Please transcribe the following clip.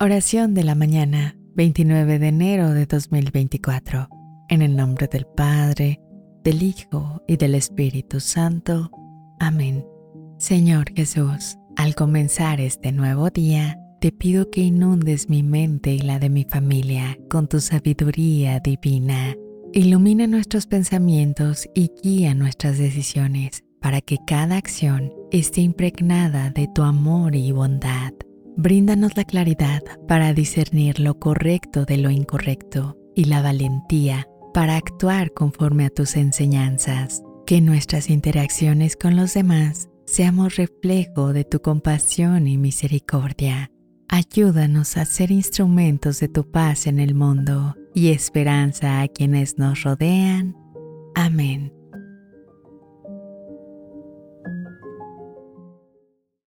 Oración de la mañana, 29 de enero de 2024. En el nombre del Padre, del Hijo y del Espíritu Santo. Amén. Señor Jesús, al comenzar este nuevo día, te pido que inundes mi mente y la de mi familia con tu sabiduría divina. Ilumina nuestros pensamientos y guía nuestras decisiones para que cada acción esté impregnada de tu amor y bondad. Bríndanos la claridad para discernir lo correcto de lo incorrecto y la valentía para actuar conforme a tus enseñanzas. Que nuestras interacciones con los demás seamos reflejo de tu compasión y misericordia. Ayúdanos a ser instrumentos de tu paz en el mundo y esperanza a quienes nos rodean. Amén.